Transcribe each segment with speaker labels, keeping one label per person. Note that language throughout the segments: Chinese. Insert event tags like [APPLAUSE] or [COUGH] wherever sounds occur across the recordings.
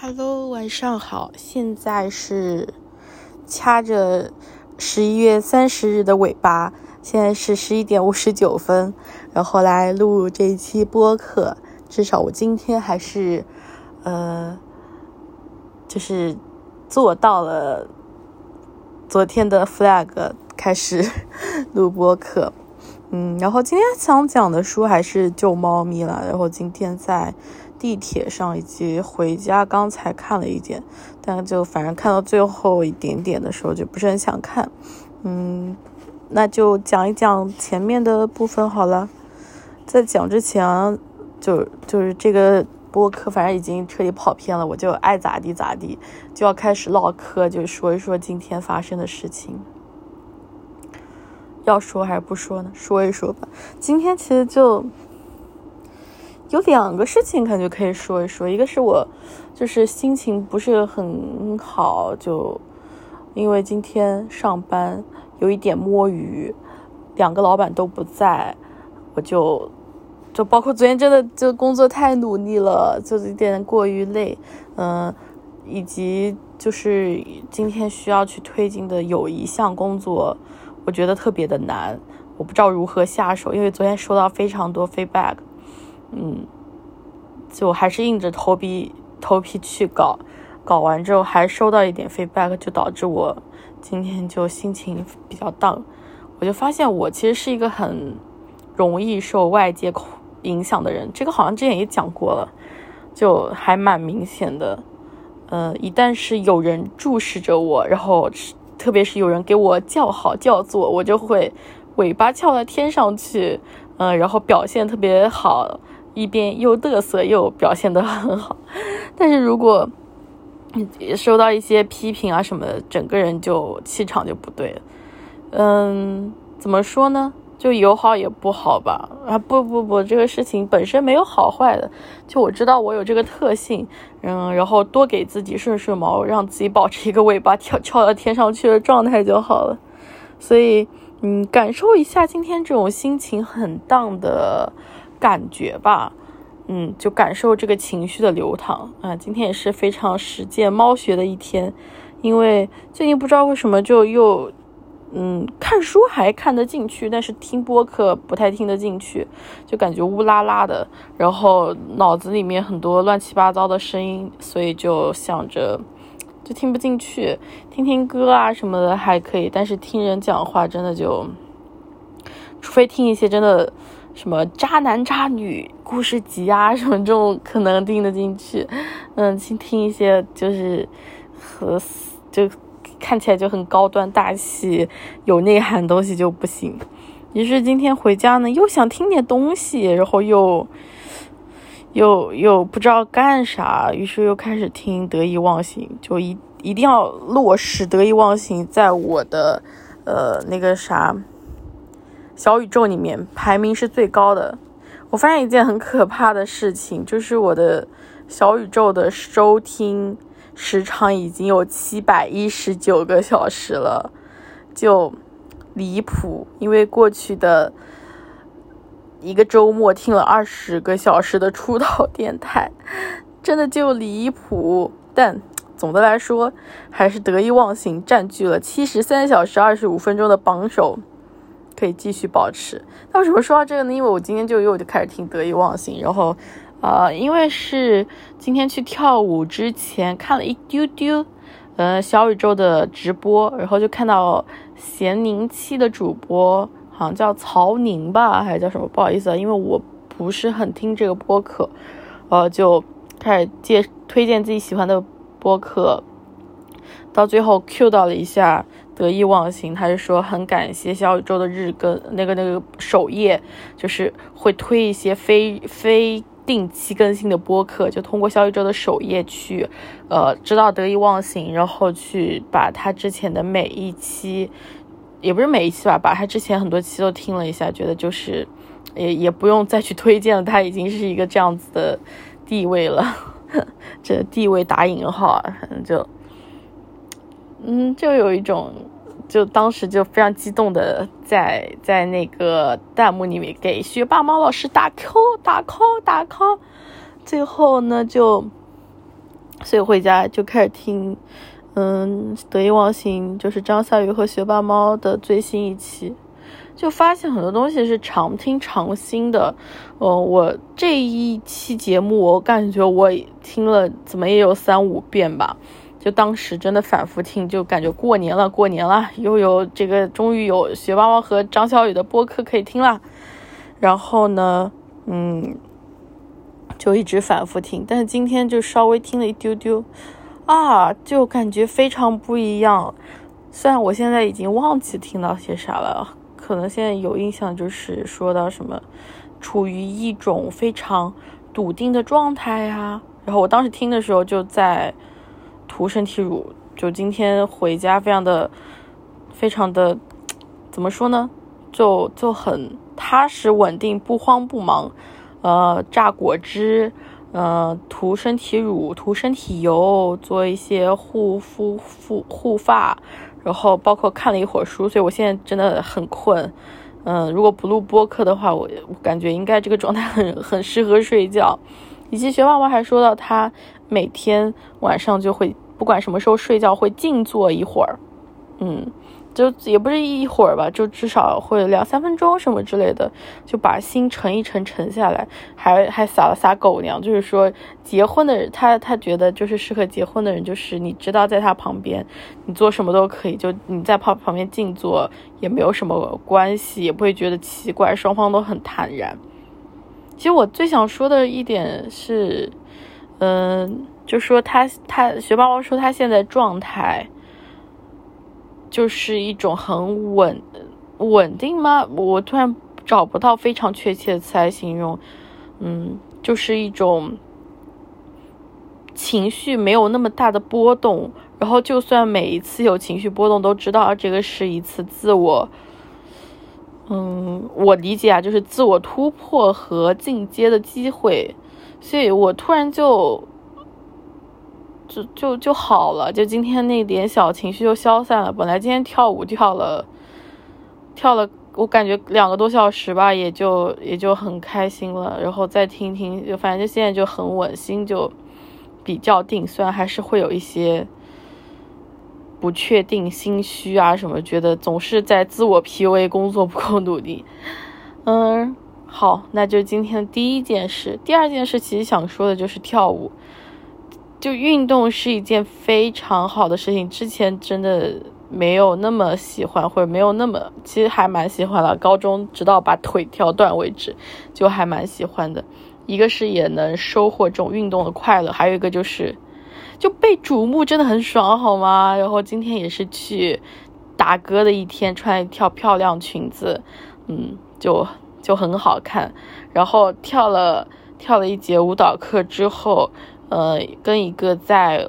Speaker 1: Hello，晚上好，现在是掐着十一月三十日的尾巴，现在是十一点五十九分，然后来录这一期播客。至少我今天还是，呃，就是做到了昨天的 flag，开始 [LAUGHS] 录播客。嗯，然后今天想讲的书还是救猫咪了。然后今天在地铁上以及回家，刚才看了一点，但就反正看到最后一点点的时候就不是很想看。嗯，那就讲一讲前面的部分好了。在讲之前，就就是这个播客，反正已经彻底跑偏了，我就爱咋地咋地，就要开始唠嗑，就说一说今天发生的事情。要说还是不说呢？说一说吧。今天其实就有两个事情，感觉可以说一说。一个是我就是心情不是很好，就因为今天上班有一点摸鱼，两个老板都不在，我就就包括昨天真的就工作太努力了，就有点过于累，嗯，以及就是今天需要去推进的有一项工作。我觉得特别的难，我不知道如何下手，因为昨天收到非常多 feedback，嗯，就还是硬着头皮头皮去搞，搞完之后还收到一点 feedback，就导致我今天就心情比较 down。我就发现我其实是一个很容易受外界影响的人，这个好像之前也讲过了，就还蛮明显的。呃，一旦是有人注视着我，然后。特别是有人给我叫好叫座，我就会尾巴翘到天上去，嗯，然后表现特别好，一边又嘚瑟又表现得很好。但是如果收到一些批评啊什么的，整个人就气场就不对了。嗯，怎么说呢？就有好也不好吧，啊不不不，这个事情本身没有好坏的，就我知道我有这个特性，嗯，然后多给自己顺顺毛，让自己保持一个尾巴跳翘到天上去的状态就好了。所以，嗯，感受一下今天这种心情很荡的感觉吧，嗯，就感受这个情绪的流淌啊。今天也是非常实践猫学的一天，因为最近不知道为什么就又。嗯，看书还看得进去，但是听播客不太听得进去，就感觉乌拉拉的，然后脑子里面很多乱七八糟的声音，所以就想着就听不进去。听听歌啊什么的还可以，但是听人讲话真的就，除非听一些真的什么渣男渣女故事集啊什么这种，可能听得进去。[LAUGHS] 嗯，去听一些就是和就。看起来就很高端大气、有内涵东西就不行。于是今天回家呢，又想听点东西，然后又又又不知道干啥，于是又开始听得意忘形，就一一定要落实得意忘形在我的呃那个啥小宇宙里面排名是最高的。我发现一件很可怕的事情，就是我的小宇宙的收听。时长已经有七百一十九个小时了，就离谱。因为过去的一个周末听了二十个小时的出道电台，真的就离谱。但总的来说，还是得意忘形占据了七十三小时二十五分钟的榜首，可以继续保持。那为什么说到这个呢？因为我今天就又就开始听得意忘形，然后。呃，因为是今天去跳舞之前看了一丢丢，呃，小宇宙的直播，然后就看到咸宁期的主播，好像叫曹宁吧，还是叫什么？不好意思啊，因为我不是很听这个播客，呃，就开始介推荐自己喜欢的播客，到最后 Q 到了一下得意忘形，他就说很感谢小宇宙的日更，那个那个首页就是会推一些非非。定期更新的播客，就通过小宇宙的首页去，呃，知道得意忘形，然后去把他之前的每一期，也不是每一期吧，把他之前很多期都听了一下，觉得就是，也也不用再去推荐了，他已经是一个这样子的地位了，[LAUGHS] 这地位打引号，反正就，嗯，就有一种。就当时就非常激动的在在那个弹幕里面给学霸猫老师打 call 打 call 打 call，最后呢就所以回家就开始听，嗯，得意忘形就是张小雨和学霸猫的最新一期，就发现很多东西是常听常新的。嗯，我这一期节目我感觉我听了怎么也有三五遍吧，就当时真的反复听，就感觉过年了，过年了，又有这个终于有学霸猫和张小雨的播客可以听了。然后呢，嗯。就一直反复听，但是今天就稍微听了一丢丢，啊，就感觉非常不一样。虽然我现在已经忘记听到些啥了，可能现在有印象就是说到什么，处于一种非常笃定的状态呀。然后我当时听的时候就在涂身体乳，就今天回家非常的非常的怎么说呢，就就很踏实稳定，不慌不忙。呃，榨果汁，呃，涂身体乳，涂身体油，做一些护肤、护护发，然后包括看了一会儿书，所以我现在真的很困。嗯，如果不录播客的话，我感觉应该这个状态很很适合睡觉。以及学妈妈还说到，他每天晚上就会不管什么时候睡觉会静坐一会儿，嗯。就也不是一会儿吧，就至少会两三分钟什么之类的，就把心沉一沉，沉下来，还还撒了撒狗粮，就是说结婚的人，他他觉得就是适合结婚的人，就是你知道在他旁边，你做什么都可以，就你在旁旁边静坐也没有什么关系，也不会觉得奇怪，双方都很坦然。其实我最想说的一点是，嗯，就说他他学霸王说他现在状态。就是一种很稳稳定吗？我突然找不到非常确切的词来形容。嗯，就是一种情绪没有那么大的波动，然后就算每一次有情绪波动，都知道这个是一次自我，嗯，我理解啊，就是自我突破和进阶的机会，所以我突然就。就就就好了，就今天那点小情绪就消散了。本来今天跳舞跳了，跳了，我感觉两个多小时吧，也就也就很开心了。然后再听听，就反正就现在就很稳，心就比较定。虽然还是会有一些不确定、心虚啊什么，觉得总是在自我 PUA，工作不够努力。嗯，好，那就今天第一件事。第二件事其实想说的就是跳舞。就运动是一件非常好的事情，之前真的没有那么喜欢，或者没有那么，其实还蛮喜欢了。高中直到把腿跳断为止，就还蛮喜欢的。一个是也能收获这种运动的快乐，还有一个就是就被瞩目，真的很爽，好吗？然后今天也是去打歌的一天，穿一条漂亮裙子，嗯，就就很好看。然后跳了跳了一节舞蹈课之后。呃，跟一个在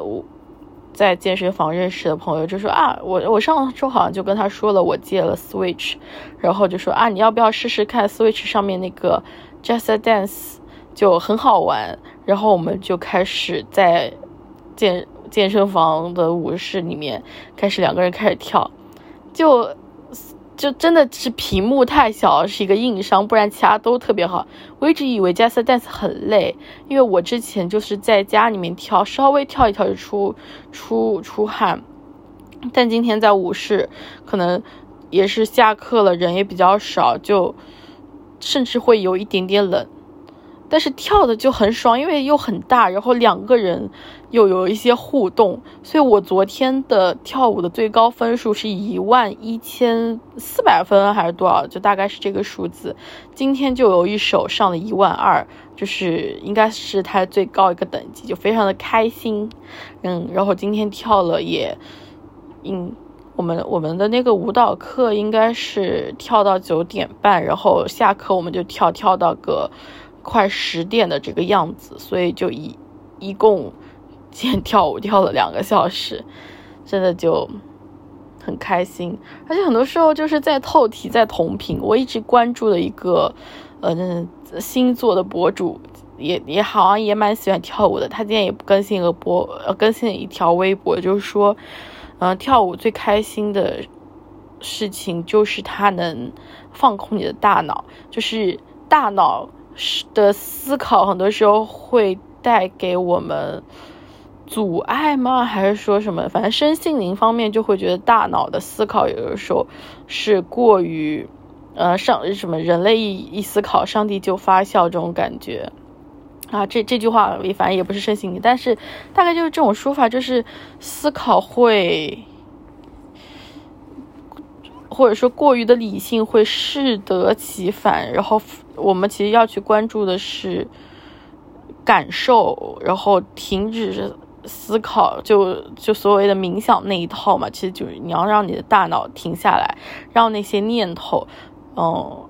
Speaker 1: 在健身房认识的朋友就说啊，我我上周好像就跟他说了，我戒了 Switch，然后就说啊，你要不要试试看 Switch 上面那个 Just Dance，就很好玩。然后我们就开始在健健身房的舞室里面开始两个人开始跳，就。就真的是屏幕太小，是一个硬伤，不然其他都特别好。我一直以为 Just Dance 很累，因为我之前就是在家里面跳，稍微跳一跳就出出出汗。但今天在舞室，可能也是下课了，人也比较少，就甚至会有一点点冷。但是跳的就很爽，因为又很大，然后两个人又有一些互动，所以我昨天的跳舞的最高分数是一万一千四百分还是多少，就大概是这个数字。今天就有一首上了一万二，就是应该是它最高一个等级，就非常的开心。嗯，然后今天跳了也，嗯，我们我们的那个舞蹈课应该是跳到九点半，然后下课我们就跳跳到个。快十点的这个样子，所以就一一共今天 [LAUGHS] 跳舞跳了两个小时，真的就很开心。而且很多时候就是在透题，在同频。我一直关注的一个呃星座的博主，也也好像也蛮喜欢跳舞的。他今天也更新了播，呃，更新了一条微博，就是说，嗯，跳舞最开心的事情就是它能放空你的大脑，就是大脑。的思考很多时候会带给我们阻碍吗？还是说什么？反正身心灵方面就会觉得大脑的思考有的时候是过于，呃，上什么人类一一思考，上帝就发笑这种感觉啊。这这句话也反正也不是身心灵，但是大概就是这种说法，就是思考会，或者说过于的理性会适得其反。然后我们其实要去关注的是感受，然后停止。思考就就所谓的冥想那一套嘛，其实就是你要让你的大脑停下来，让那些念头，嗯，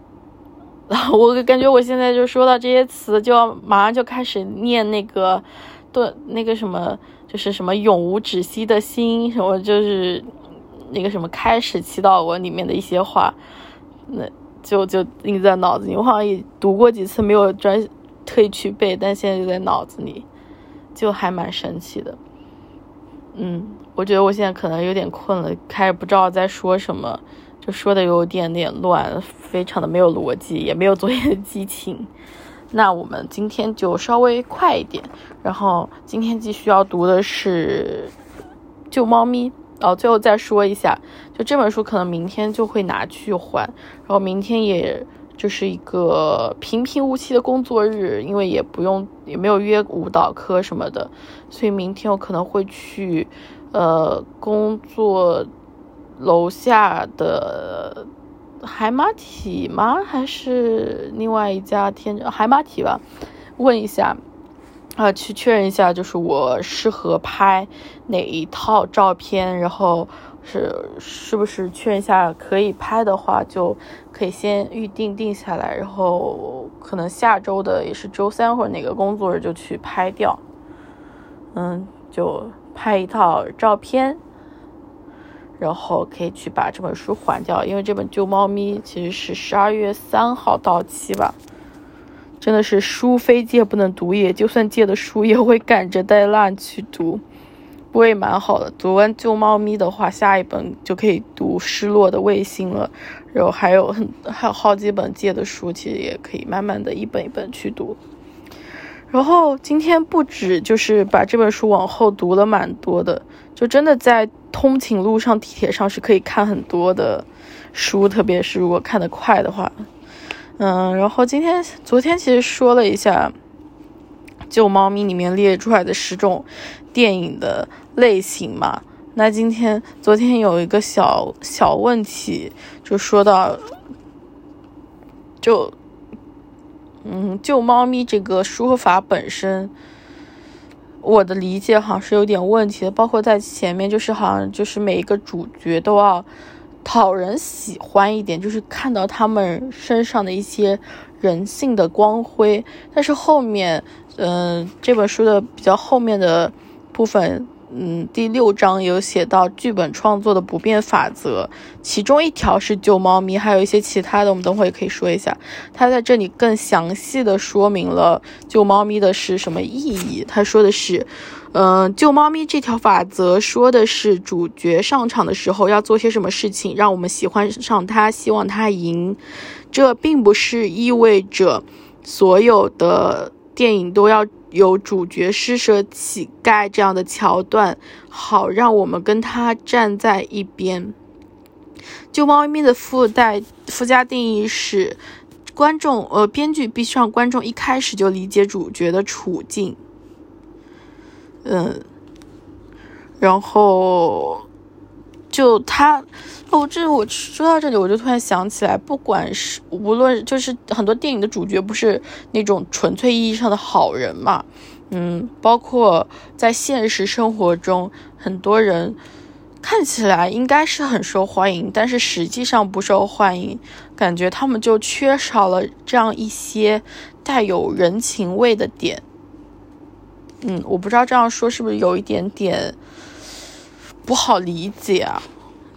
Speaker 1: [LAUGHS] 我感觉我现在就说到这些词，就要马上就开始念那个，对，那个什么，就是什么永无止息的心，什么就是那个什么开始祈祷文里面的一些话，那就就印在脑子里。我好像也读过几次，没有专特意去背，但现在就在脑子里。就还蛮神奇的，嗯，我觉得我现在可能有点困了，开始不知道在说什么，就说的有点点乱，非常的没有逻辑，也没有昨天的激情。那我们今天就稍微快一点，然后今天继续要读的是《救猫咪》，哦，最后再说一下，就这本书可能明天就会拿去还，然后明天也。就是一个平平无奇的工作日，因为也不用也没有约舞蹈课什么的，所以明天我可能会去，呃，工作楼下的海马体吗？还是另外一家天海马体吧？问一下，啊，去确认一下，就是我适合拍哪一套照片，然后。是是不是确认一下可以拍的话，就可以先预定定下来，然后可能下周的也是周三或者哪个工作日就去拍掉。嗯，就拍一套照片，然后可以去把这本书还掉，因为这本《旧猫咪》其实是十二月三号到期吧。真的是书非借不能读也，就算借的书也会赶着带烂去读。不也蛮好的，读完《救猫咪》的话，下一本就可以读《失落的卫星》了。然后还有很还有好几本借的书，其实也可以慢慢的一本一本去读。然后今天不止就是把这本书往后读了蛮多的，就真的在通勤路上、地铁上是可以看很多的书，特别是如果看得快的话。嗯，然后今天昨天其实说了一下《救猫咪》里面列出来的十种。电影的类型嘛，那今天昨天有一个小小问题，就说到，就，嗯，救猫咪这个说法本身，我的理解好像是有点问题的，包括在前面，就是好像就是每一个主角都要讨人喜欢一点，就是看到他们身上的一些人性的光辉，但是后面，嗯，这本书的比较后面的。部分，嗯，第六章有写到剧本创作的不变法则，其中一条是救猫咪，还有一些其他的，我们等会也可以说一下。他在这里更详细的说明了救猫咪的是什么意义。他说的是，嗯，救猫咪这条法则说的是主角上场的时候要做些什么事情，让我们喜欢上他，希望他赢。这并不是意味着所有的电影都要。有主角施舍乞丐这样的桥段，好让我们跟他站在一边。救猫咪的附带附加定义是，观众呃，编剧必须让观众一开始就理解主角的处境。嗯，然后就他。哦，这我说到这里，我就突然想起来，不管是无论就是很多电影的主角不是那种纯粹意义上的好人嘛，嗯，包括在现实生活中，很多人看起来应该是很受欢迎，但是实际上不受欢迎，感觉他们就缺少了这样一些带有人情味的点。嗯，我不知道这样说是不是有一点点不好理解啊？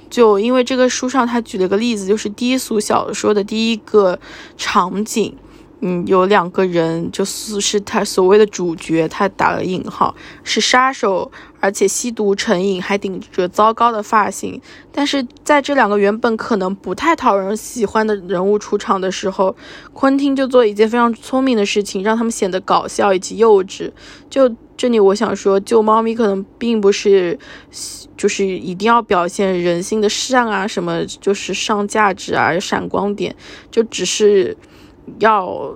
Speaker 1: 就因为这个书上他举了个例子，就是低俗小说的第一个场景，嗯，有两个人，就是是他所谓的主角，他打了引号，是杀手，而且吸毒成瘾，还顶着糟糕的发型。但是在这两个原本可能不太讨人喜欢的人物出场的时候，昆汀就做一件非常聪明的事情，让他们显得搞笑以及幼稚，就。这里我想说，救猫咪可能并不是，就是一定要表现人性的善啊，什么就是上价值啊，闪光点，就只是要。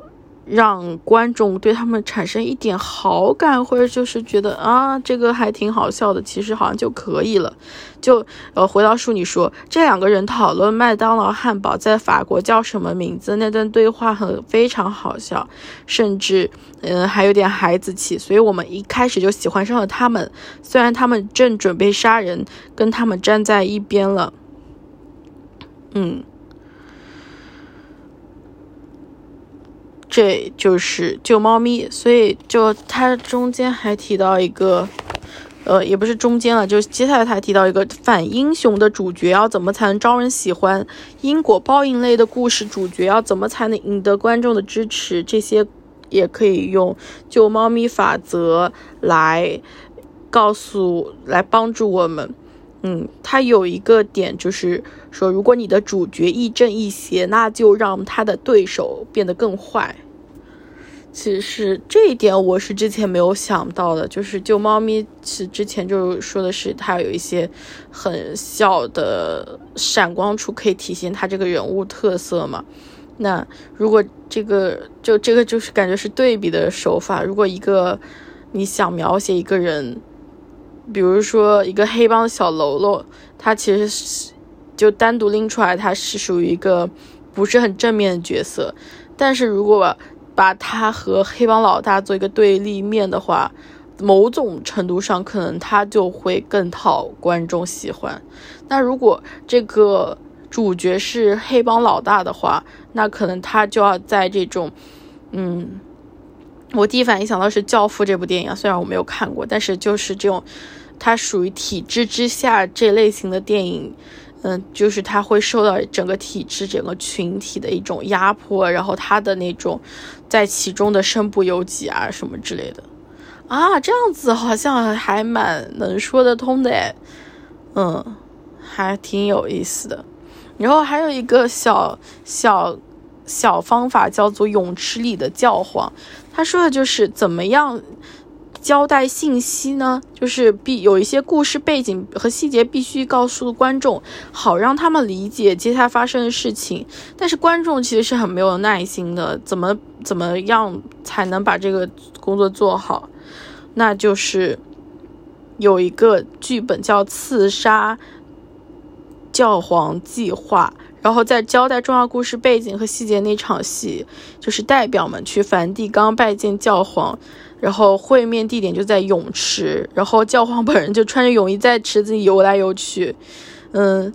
Speaker 1: 让观众对他们产生一点好感，或者就是觉得啊，这个还挺好笑的，其实好像就可以了。就呃，回到书里说，这两个人讨论麦当劳汉堡在法国叫什么名字那段对话很非常好笑，甚至嗯还有点孩子气，所以我们一开始就喜欢上了他们。虽然他们正准备杀人，跟他们站在一边了，嗯。这就是救猫咪，所以就他中间还提到一个，呃，也不是中间了，就接下来他还提到一个反英雄的主角要怎么才能招人喜欢，因果报应类的故事主角要怎么才能赢得观众的支持，这些也可以用救猫咪法则来告诉来帮助我们。嗯，它有一个点就是说，如果你的主角亦正亦邪，那就让他的对手变得更坏。其实这一点我是之前没有想到的，就是救猫咪，其之前就说的是它有一些很小的闪光处，可以体现它这个人物特色嘛。那如果这个就这个就是感觉是对比的手法，如果一个你想描写一个人，比如说一个黑帮小喽啰，他其实是就单独拎出来，他是属于一个不是很正面的角色，但是如果把他和黑帮老大做一个对立面的话，某种程度上可能他就会更讨观众喜欢。那如果这个主角是黑帮老大的话，那可能他就要在这种，嗯，我第一反应想到是《教父》这部电影，虽然我没有看过，但是就是这种，它属于体制之下这类型的电影。嗯，就是他会受到整个体制、整个群体的一种压迫，然后他的那种在其中的身不由己啊，什么之类的啊，这样子好像还蛮能说得通的，嗯，还挺有意思的。然后还有一个小小小方法叫做泳池里的教皇，他说的就是怎么样。交代信息呢，就是必有一些故事背景和细节必须告诉观众，好让他们理解接下来发生的事情。但是观众其实是很没有耐心的，怎么怎么样才能把这个工作做好？那就是有一个剧本叫《刺杀教皇计划》，然后在交代重要故事背景和细节那场戏，就是代表们去梵蒂冈拜见教皇。然后会面地点就在泳池，然后教皇本人就穿着泳衣在池子里游来游去。嗯，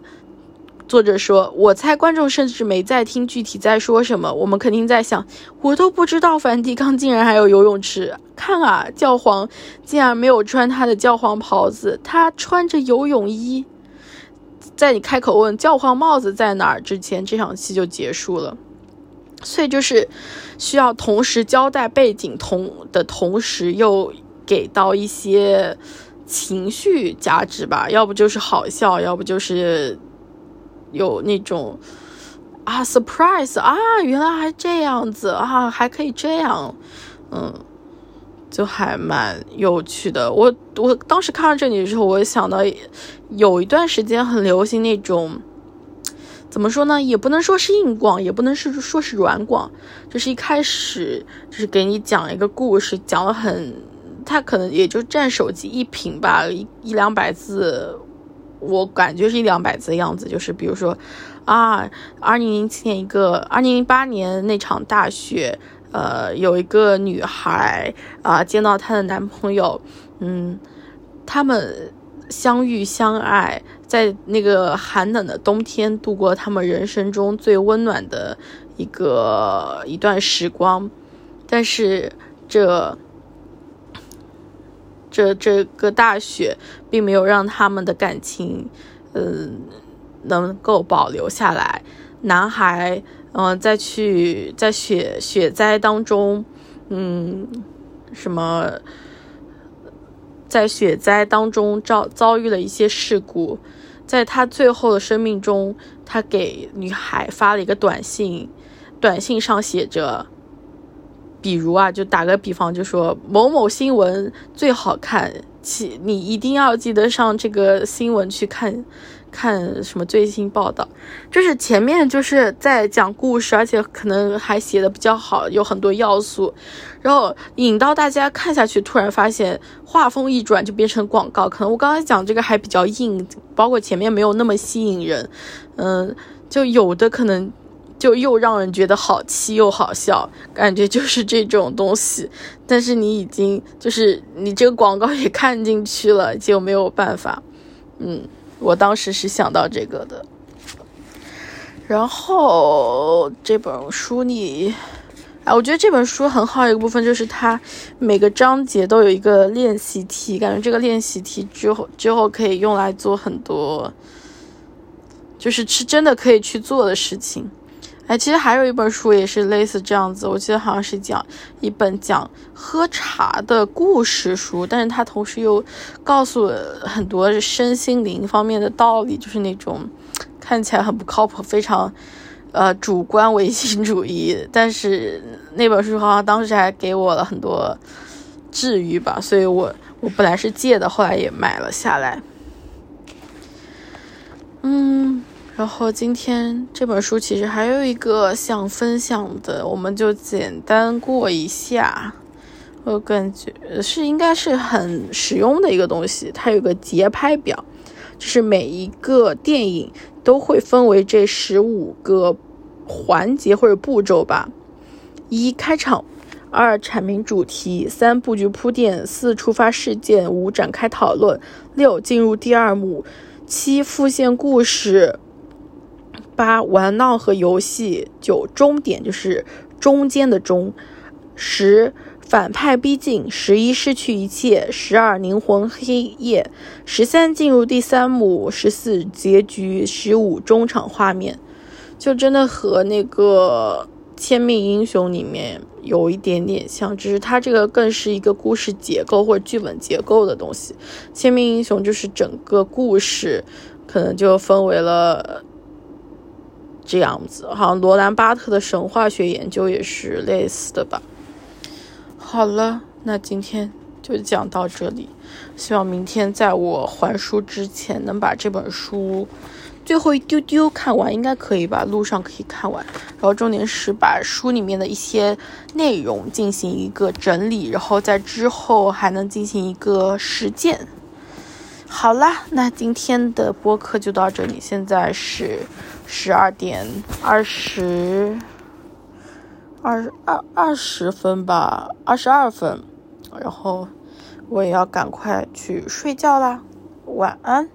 Speaker 1: 作者说，我猜观众甚至没在听具体在说什么，我们肯定在想，我都不知道梵蒂冈竟然还有游泳池。看啊，教皇竟然没有穿他的教皇袍子，他穿着游泳衣。在你开口问教皇帽子在哪儿之前，这场戏就结束了。所以就是需要同时交代背景，同的同时又给到一些情绪价值吧，要不就是好笑，要不就是有那种啊 surprise 啊，原来还这样子啊，还可以这样，嗯，就还蛮有趣的。我我当时看到这里的时候，我想到有一段时间很流行那种。怎么说呢？也不能说是硬广，也不能是说是软广，就是一开始就是给你讲一个故事，讲了很，它可能也就占手机一屏吧，一一两百字，我感觉是一两百字的样子。就是比如说，啊，二零零七年一个，二零零八年那场大雪，呃，有一个女孩啊，见到她的男朋友，嗯，他们。相遇相爱，在那个寒冷的冬天度过他们人生中最温暖的一个一段时光，但是这这这个大雪并没有让他们的感情，嗯，能够保留下来。男孩，嗯，在去在雪雪灾当中，嗯，什么？在雪灾当中遭遭遇了一些事故，在他最后的生命中，他给女孩发了一个短信，短信上写着：“比如啊，就打个比方，就说某某新闻最好看，其你一定要记得上这个新闻去看。看什么最新报道，就是前面就是在讲故事，而且可能还写的比较好，有很多要素，然后引到大家看下去，突然发现画风一转就变成广告。可能我刚才讲这个还比较硬，包括前面没有那么吸引人，嗯，就有的可能就又让人觉得好气又好笑，感觉就是这种东西。但是你已经就是你这个广告也看进去了，就没有办法，嗯。我当时是想到这个的，然后这本书里，哎，我觉得这本书很好一个部分就是它每个章节都有一个练习题，感觉这个练习题之后之后可以用来做很多，就是是真的可以去做的事情。哎，其实还有一本书也是类似这样子，我记得好像是讲一本讲喝茶的故事书，但是它同时又告诉很多身心灵方面的道理，就是那种看起来很不靠谱、非常呃主观唯心主义，但是那本书好像当时还给我了很多治愈吧，所以我我本来是借的，后来也买了下来，嗯。然后今天这本书其实还有一个想分享的，我们就简单过一下。我感觉是应该是很实用的一个东西。它有个节拍表，就是每一个电影都会分为这十五个环节或者步骤吧：一、开场；二、阐明主题；三、布局铺垫；四、触发事件；五、展开讨论；六、进入第二幕；七、复现故事。八玩闹和游戏，九终点就是中间的中，十反派逼近，十一失去一切，十二灵魂黑夜，十三进入第三幕，十四结局，十五中场画面，就真的和那个《千面英雄》里面有一点点像，只是它这个更是一个故事结构或者剧本结构的东西，《千面英雄》就是整个故事可能就分为了。这样子，好像罗兰巴特的神话学研究也是类似的吧。好了，那今天就讲到这里。希望明天在我还书之前能把这本书最后一丢丢看完，应该可以吧？路上可以看完。然后重点是把书里面的一些内容进行一个整理，然后在之后还能进行一个实践。好啦，那今天的播客就到这里。现在是。十二点二十二二二十分吧，二十二分，然后我也要赶快去睡觉啦，晚安。